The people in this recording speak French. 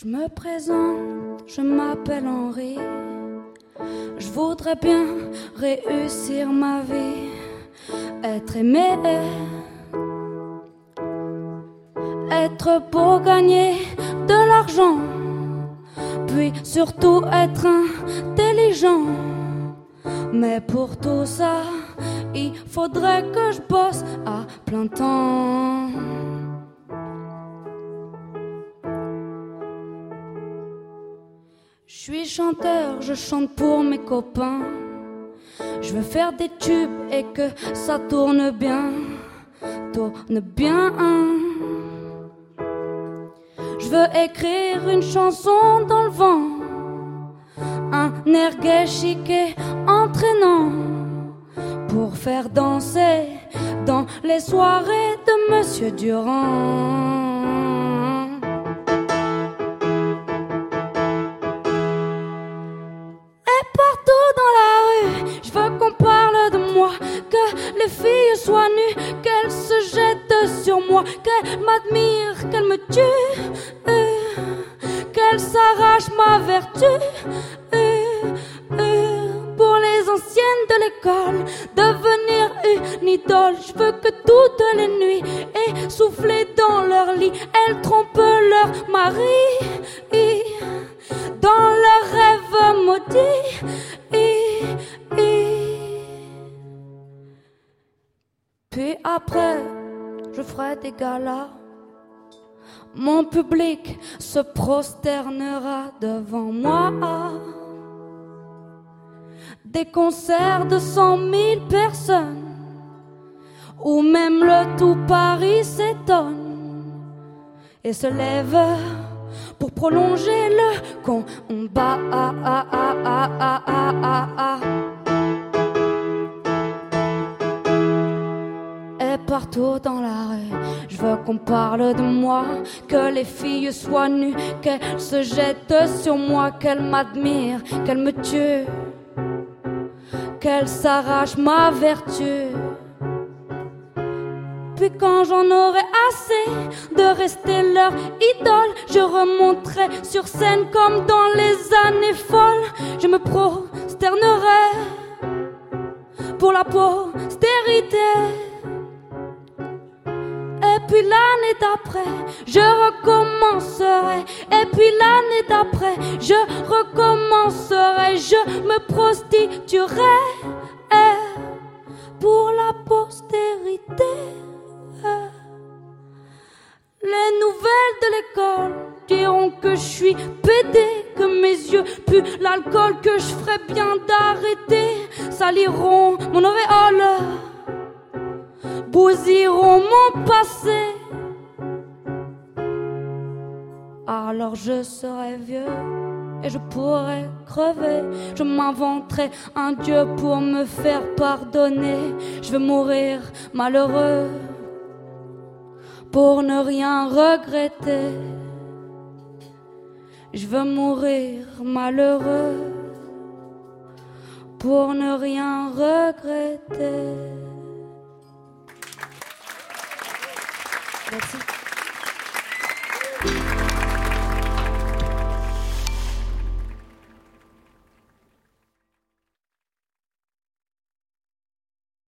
Je me présente, je m'appelle Henri. Je voudrais bien réussir ma vie, être aimé, être beau, gagner de l'argent, puis surtout être intelligent. Mais pour tout ça, il faudrait que je bosse à plein temps. Je suis chanteur, je chante pour mes copains. Je veux faire des tubes et que ça tourne bien, tourne bien. Je veux écrire une chanson dans le vent, un air gai, entraînant pour faire danser dans les soirées de Monsieur Durand. Me tuent, euh, qu'elles s'arrachent ma vertu. pour les anciennes de l'école, devenir une idole. Je veux que toutes les nuits, essoufflées dans leur lit, elles trompent leur mari. Dans leurs rêves maudits. Et, et. Puis après, je ferai des galas. Mon public se prosternera devant moi. Des concerts de cent mille personnes, où même le tout Paris s'étonne et se lève pour prolonger le combat. Partout dans la je veux qu'on parle de moi, que les filles soient nues, qu'elles se jettent sur moi, qu'elles m'admirent, qu'elles me tuent, qu'elles s'arrachent ma vertu. Puis quand j'en aurai assez de rester leur idole, je remonterai sur scène comme dans les années folles. Je me prosternerai pour la postérité. Et puis l'année d'après, je recommencerai. Et puis l'année d'après, je recommencerai. Je me prostituerai eh, pour la postérité. Les nouvelles de l'école diront que je suis pédé, que mes yeux puent l'alcool, que je ferais bien d'arrêter. Saliront mon auréole, bousilleront mon passé. Alors je serai vieux et je pourrai crever. Je m'inventerai un Dieu pour me faire pardonner. Je veux mourir malheureux pour ne rien regretter. Je veux mourir malheureux pour ne rien regretter. Merci.